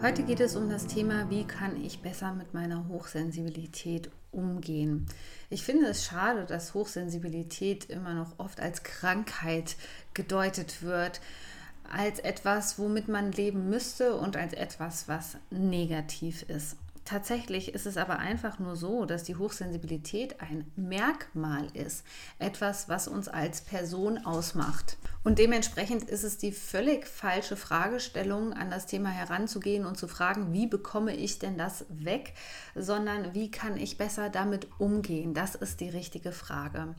Heute geht es um das Thema, wie kann ich besser mit meiner Hochsensibilität umgehen. Ich finde es schade, dass Hochsensibilität immer noch oft als Krankheit gedeutet wird, als etwas, womit man leben müsste und als etwas, was negativ ist. Tatsächlich ist es aber einfach nur so, dass die Hochsensibilität ein Merkmal ist, etwas, was uns als Person ausmacht. Und dementsprechend ist es die völlig falsche Fragestellung, an das Thema heranzugehen und zu fragen, wie bekomme ich denn das weg, sondern wie kann ich besser damit umgehen? Das ist die richtige Frage.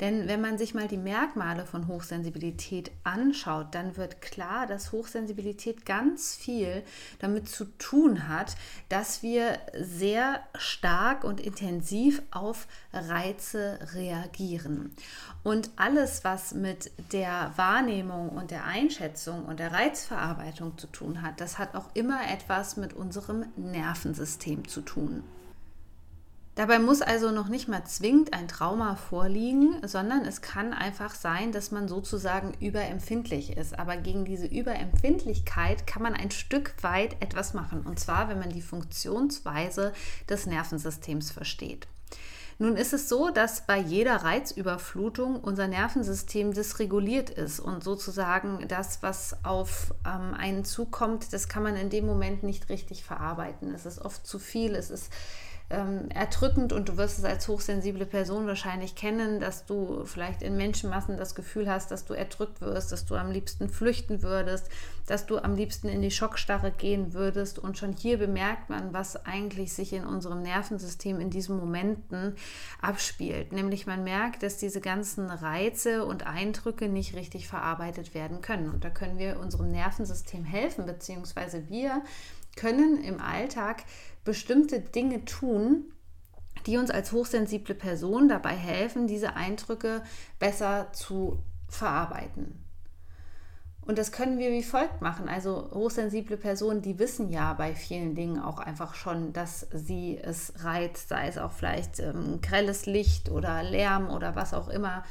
Denn wenn man sich mal die Merkmale von Hochsensibilität anschaut, dann wird klar, dass Hochsensibilität ganz viel damit zu tun hat, dass wir sehr stark und intensiv auf Reize reagieren. Und alles, was mit der Wahrnehmung und der Einschätzung und der Reizverarbeitung zu tun hat, das hat auch immer etwas mit unserem Nervensystem zu tun. Dabei muss also noch nicht mal zwingend ein Trauma vorliegen, sondern es kann einfach sein, dass man sozusagen überempfindlich ist. Aber gegen diese Überempfindlichkeit kann man ein Stück weit etwas machen. Und zwar, wenn man die Funktionsweise des Nervensystems versteht. Nun ist es so, dass bei jeder Reizüberflutung unser Nervensystem dysreguliert ist und sozusagen das, was auf ähm, einen zukommt, das kann man in dem Moment nicht richtig verarbeiten. Es ist oft zu viel, es ist ähm, erdrückend und du wirst es als hochsensible Person wahrscheinlich kennen, dass du vielleicht in Menschenmassen das Gefühl hast, dass du erdrückt wirst, dass du am liebsten flüchten würdest, dass du am liebsten in die Schockstarre gehen würdest. Und schon hier bemerkt man, was eigentlich sich in unserem Nervensystem in diesen Momenten abspielt. Nämlich man merkt, dass diese ganzen Reize und Eindrücke nicht richtig verarbeitet werden können. Und da können wir unserem Nervensystem helfen, beziehungsweise wir können im Alltag bestimmte Dinge tun, die uns als hochsensible Person dabei helfen, diese Eindrücke besser zu verarbeiten. Und das können wir wie folgt machen. Also hochsensible Personen, die wissen ja bei vielen Dingen auch einfach schon, dass sie es reizt, sei es auch vielleicht ähm, grelles Licht oder Lärm oder was auch immer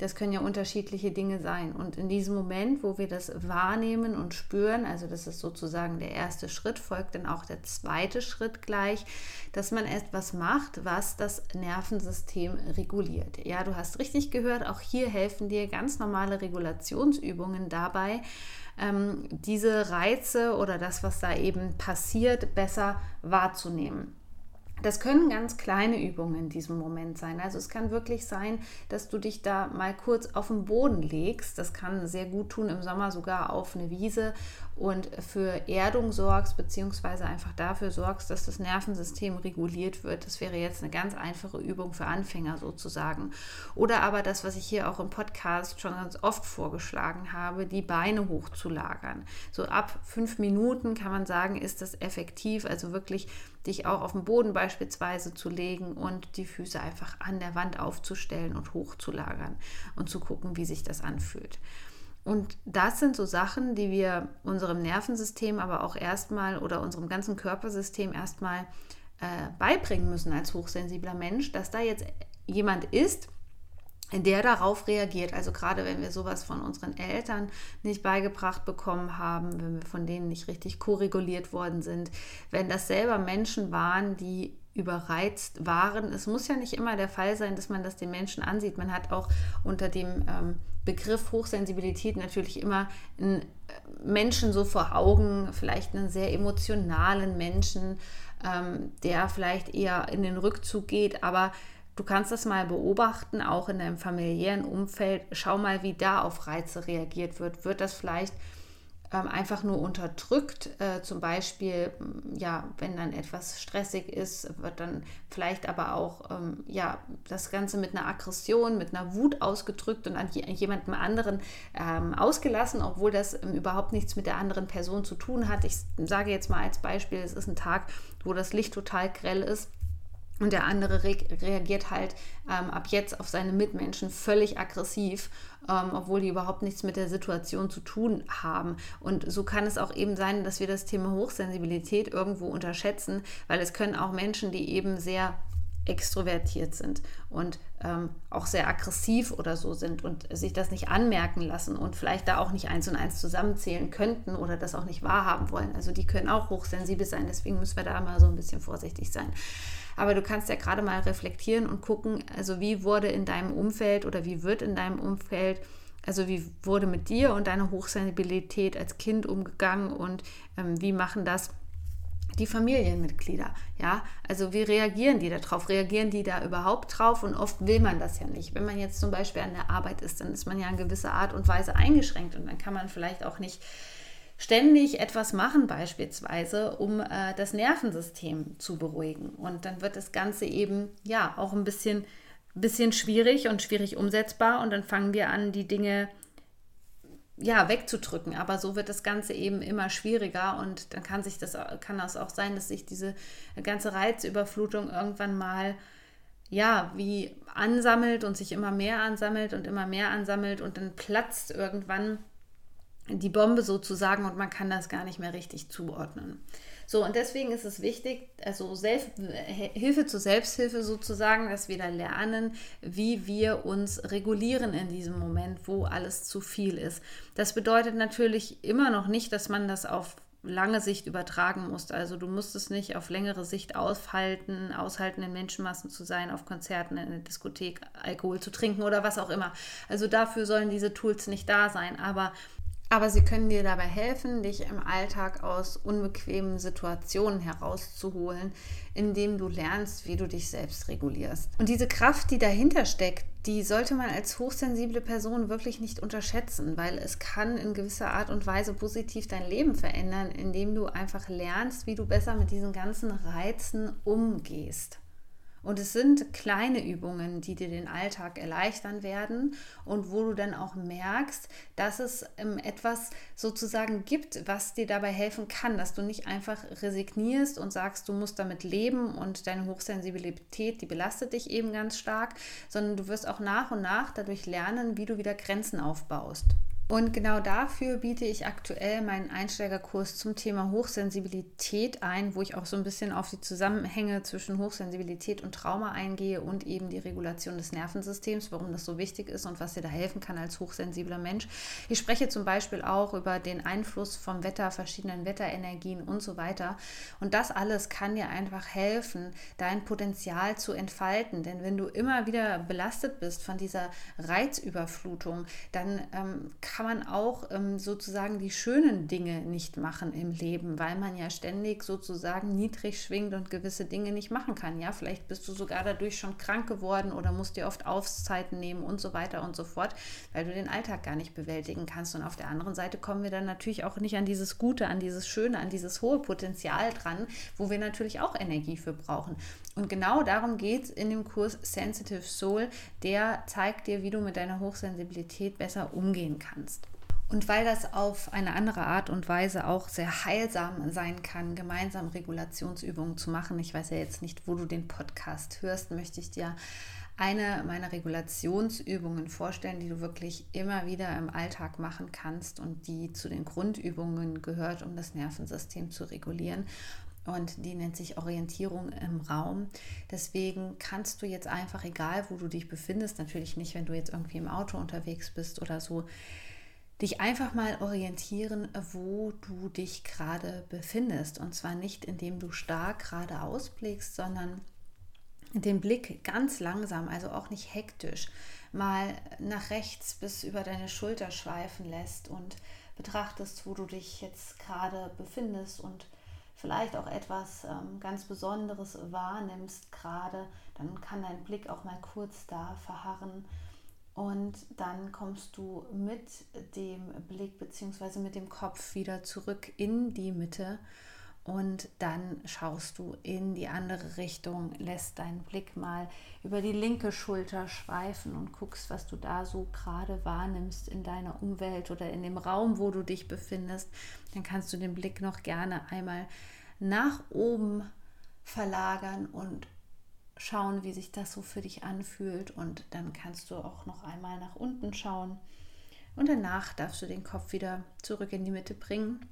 das können ja unterschiedliche Dinge sein. Und in diesem Moment, wo wir das wahrnehmen und spüren, also das ist sozusagen der erste Schritt, folgt dann auch der zweite Schritt gleich, dass man etwas macht, was das Nervensystem reguliert. Ja, du hast richtig gehört, auch hier helfen dir ganz normale Regulationsübungen dabei, ähm, diese Reize oder das, was da eben passiert, besser wahrzunehmen. Das können ganz kleine Übungen in diesem Moment sein. Also es kann wirklich sein, dass du dich da mal kurz auf den Boden legst. Das kann sehr gut tun im Sommer sogar auf eine Wiese und für Erdung sorgst, beziehungsweise einfach dafür sorgst, dass das Nervensystem reguliert wird. Das wäre jetzt eine ganz einfache Übung für Anfänger sozusagen. Oder aber das, was ich hier auch im Podcast schon ganz oft vorgeschlagen habe, die Beine hochzulagern. So ab fünf Minuten kann man sagen, ist das effektiv. Also wirklich dich auch auf den Boden beispielsweise zu legen und die Füße einfach an der Wand aufzustellen und hochzulagern und zu gucken, wie sich das anfühlt. Und das sind so Sachen, die wir unserem Nervensystem, aber auch erstmal oder unserem ganzen Körpersystem erstmal äh, beibringen müssen als hochsensibler Mensch, dass da jetzt jemand ist, der darauf reagiert. Also gerade wenn wir sowas von unseren Eltern nicht beigebracht bekommen haben, wenn wir von denen nicht richtig koreguliert worden sind, wenn das selber Menschen waren, die überreizt waren. Es muss ja nicht immer der Fall sein, dass man das den Menschen ansieht. Man hat auch unter dem ähm, Begriff Hochsensibilität natürlich immer einen äh, Menschen so vor Augen, vielleicht einen sehr emotionalen Menschen, ähm, der vielleicht eher in den Rückzug geht, aber Du kannst das mal beobachten, auch in deinem familiären Umfeld. Schau mal, wie da auf Reize reagiert wird. Wird das vielleicht einfach nur unterdrückt. Äh, zum Beispiel, ja, wenn dann etwas stressig ist, wird dann vielleicht aber auch ähm, ja, das Ganze mit einer Aggression, mit einer Wut ausgedrückt und an jemandem anderen ähm, ausgelassen, obwohl das ähm, überhaupt nichts mit der anderen Person zu tun hat. Ich sage jetzt mal als Beispiel, es ist ein Tag, wo das Licht total grell ist und der andere re reagiert halt ähm, ab jetzt auf seine Mitmenschen völlig aggressiv, ähm, obwohl die überhaupt nichts mit der Situation zu tun haben. Und so kann es auch eben sein, dass wir das Thema Hochsensibilität irgendwo unterschätzen, weil es können auch Menschen, die eben sehr extrovertiert sind und ähm, auch sehr aggressiv oder so sind und sich das nicht anmerken lassen und vielleicht da auch nicht eins und eins zusammenzählen könnten oder das auch nicht wahrhaben wollen. Also die können auch hochsensibel sein, deswegen müssen wir da mal so ein bisschen vorsichtig sein. Aber du kannst ja gerade mal reflektieren und gucken, also wie wurde in deinem Umfeld oder wie wird in deinem Umfeld, also wie wurde mit dir und deiner Hochsensibilität als Kind umgegangen und ähm, wie machen das die Familienmitglieder, ja, also wie reagieren die darauf? Reagieren die da überhaupt drauf? Und oft will man das ja nicht. Wenn man jetzt zum Beispiel an der Arbeit ist, dann ist man ja in gewisser Art und Weise eingeschränkt und dann kann man vielleicht auch nicht ständig etwas machen, beispielsweise, um äh, das Nervensystem zu beruhigen. Und dann wird das Ganze eben ja auch ein bisschen, bisschen schwierig und schwierig umsetzbar. Und dann fangen wir an, die Dinge ja, wegzudrücken. Aber so wird das Ganze eben immer schwieriger und dann kann sich das, kann das auch sein, dass sich diese ganze Reizüberflutung irgendwann mal ja, wie ansammelt und sich immer mehr ansammelt und immer mehr ansammelt und dann platzt irgendwann die Bombe sozusagen und man kann das gar nicht mehr richtig zuordnen. So, und deswegen ist es wichtig, also Selbst, Hilfe zur Selbsthilfe sozusagen, dass wir da lernen, wie wir uns regulieren in diesem Moment, wo alles zu viel ist. Das bedeutet natürlich immer noch nicht, dass man das auf lange Sicht übertragen muss. Also du musst es nicht auf längere Sicht aushalten, aushalten, in Menschenmassen zu sein, auf Konzerten, in der Diskothek Alkohol zu trinken oder was auch immer. Also dafür sollen diese Tools nicht da sein. Aber aber sie können dir dabei helfen, dich im Alltag aus unbequemen Situationen herauszuholen, indem du lernst, wie du dich selbst regulierst. Und diese Kraft, die dahinter steckt, die sollte man als hochsensible Person wirklich nicht unterschätzen, weil es kann in gewisser Art und Weise positiv dein Leben verändern, indem du einfach lernst, wie du besser mit diesen ganzen Reizen umgehst. Und es sind kleine Übungen, die dir den Alltag erleichtern werden und wo du dann auch merkst, dass es ähm, etwas sozusagen gibt, was dir dabei helfen kann, dass du nicht einfach resignierst und sagst, du musst damit leben und deine Hochsensibilität, die belastet dich eben ganz stark, sondern du wirst auch nach und nach dadurch lernen, wie du wieder Grenzen aufbaust. Und genau dafür biete ich aktuell meinen Einsteigerkurs zum Thema Hochsensibilität ein, wo ich auch so ein bisschen auf die Zusammenhänge zwischen Hochsensibilität und Trauma eingehe und eben die Regulation des Nervensystems, warum das so wichtig ist und was dir da helfen kann als hochsensibler Mensch. Ich spreche zum Beispiel auch über den Einfluss vom Wetter, verschiedenen Wetterenergien und so weiter. Und das alles kann dir einfach helfen, dein Potenzial zu entfalten. Denn wenn du immer wieder belastet bist von dieser Reizüberflutung, dann ähm, kann kann man auch ähm, sozusagen die schönen Dinge nicht machen im Leben, weil man ja ständig sozusagen niedrig schwingt und gewisse Dinge nicht machen kann. Ja, vielleicht bist du sogar dadurch schon krank geworden oder musst dir oft Auszeiten nehmen und so weiter und so fort, weil du den Alltag gar nicht bewältigen kannst. Und auf der anderen Seite kommen wir dann natürlich auch nicht an dieses Gute, an dieses Schöne, an dieses hohe Potenzial dran, wo wir natürlich auch Energie für brauchen. Und genau darum geht es in dem Kurs Sensitive Soul. Der zeigt dir, wie du mit deiner Hochsensibilität besser umgehen kannst. Und weil das auf eine andere Art und Weise auch sehr heilsam sein kann, gemeinsam Regulationsübungen zu machen, ich weiß ja jetzt nicht, wo du den Podcast hörst, möchte ich dir eine meiner Regulationsübungen vorstellen, die du wirklich immer wieder im Alltag machen kannst und die zu den Grundübungen gehört, um das Nervensystem zu regulieren. Und die nennt sich Orientierung im Raum. Deswegen kannst du jetzt einfach, egal wo du dich befindest, natürlich nicht, wenn du jetzt irgendwie im Auto unterwegs bist oder so, dich einfach mal orientieren, wo du dich gerade befindest. Und zwar nicht, indem du stark gerade ausblickst, sondern den Blick ganz langsam, also auch nicht hektisch, mal nach rechts bis über deine Schulter schweifen lässt und betrachtest, wo du dich jetzt gerade befindest und vielleicht auch etwas ähm, ganz Besonderes wahrnimmst gerade, dann kann dein Blick auch mal kurz da verharren Und dann kommst du mit dem Blick bzw. mit dem Kopf wieder zurück in die Mitte und dann schaust du in die andere Richtung, lässt deinen Blick mal über die linke Schulter schweifen und guckst, was du da so gerade wahrnimmst in deiner Umwelt oder in dem Raum, wo du dich befindest. Dann kannst du den Blick noch gerne einmal nach oben verlagern und schauen, wie sich das so für dich anfühlt. Und dann kannst du auch noch einmal nach unten schauen. Und danach darfst du den Kopf wieder zurück in die Mitte bringen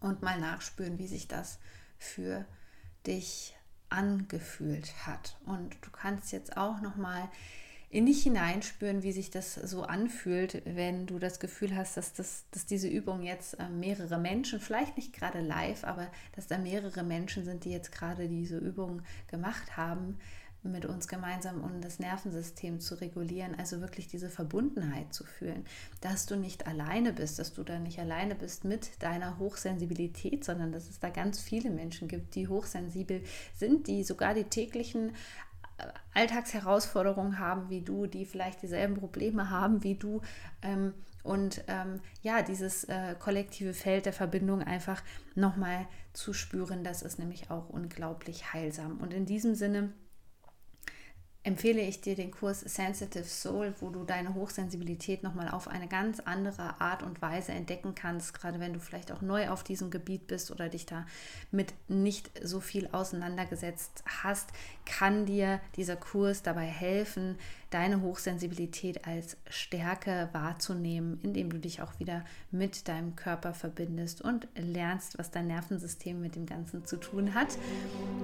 und mal nachspüren, wie sich das für dich angefühlt hat. Und du kannst jetzt auch noch mal in dich hineinspüren, wie sich das so anfühlt, wenn du das Gefühl hast, dass, das, dass diese Übung jetzt äh, mehrere Menschen, vielleicht nicht gerade live, aber dass da mehrere Menschen sind, die jetzt gerade diese Übung gemacht haben, mit uns gemeinsam, um das Nervensystem zu regulieren, also wirklich diese Verbundenheit zu fühlen, dass du nicht alleine bist, dass du da nicht alleine bist mit deiner Hochsensibilität, sondern dass es da ganz viele Menschen gibt, die hochsensibel sind, die sogar die täglichen äh, Alltagsherausforderungen haben wie du, die vielleicht dieselben Probleme haben wie du ähm, und ähm, ja, dieses äh, kollektive Feld der Verbindung einfach nochmal zu spüren, das ist nämlich auch unglaublich heilsam. Und in diesem Sinne empfehle ich dir den Kurs Sensitive Soul, wo du deine Hochsensibilität nochmal auf eine ganz andere Art und Weise entdecken kannst, gerade wenn du vielleicht auch neu auf diesem Gebiet bist oder dich damit nicht so viel auseinandergesetzt hast, kann dir dieser Kurs dabei helfen, deine Hochsensibilität als Stärke wahrzunehmen, indem du dich auch wieder mit deinem Körper verbindest und lernst, was dein Nervensystem mit dem Ganzen zu tun hat.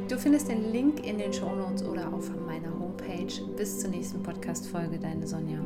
Du findest den Link in den Show Notes oder auf meiner Homepage. Bis zur nächsten Podcast-Folge, deine Sonja.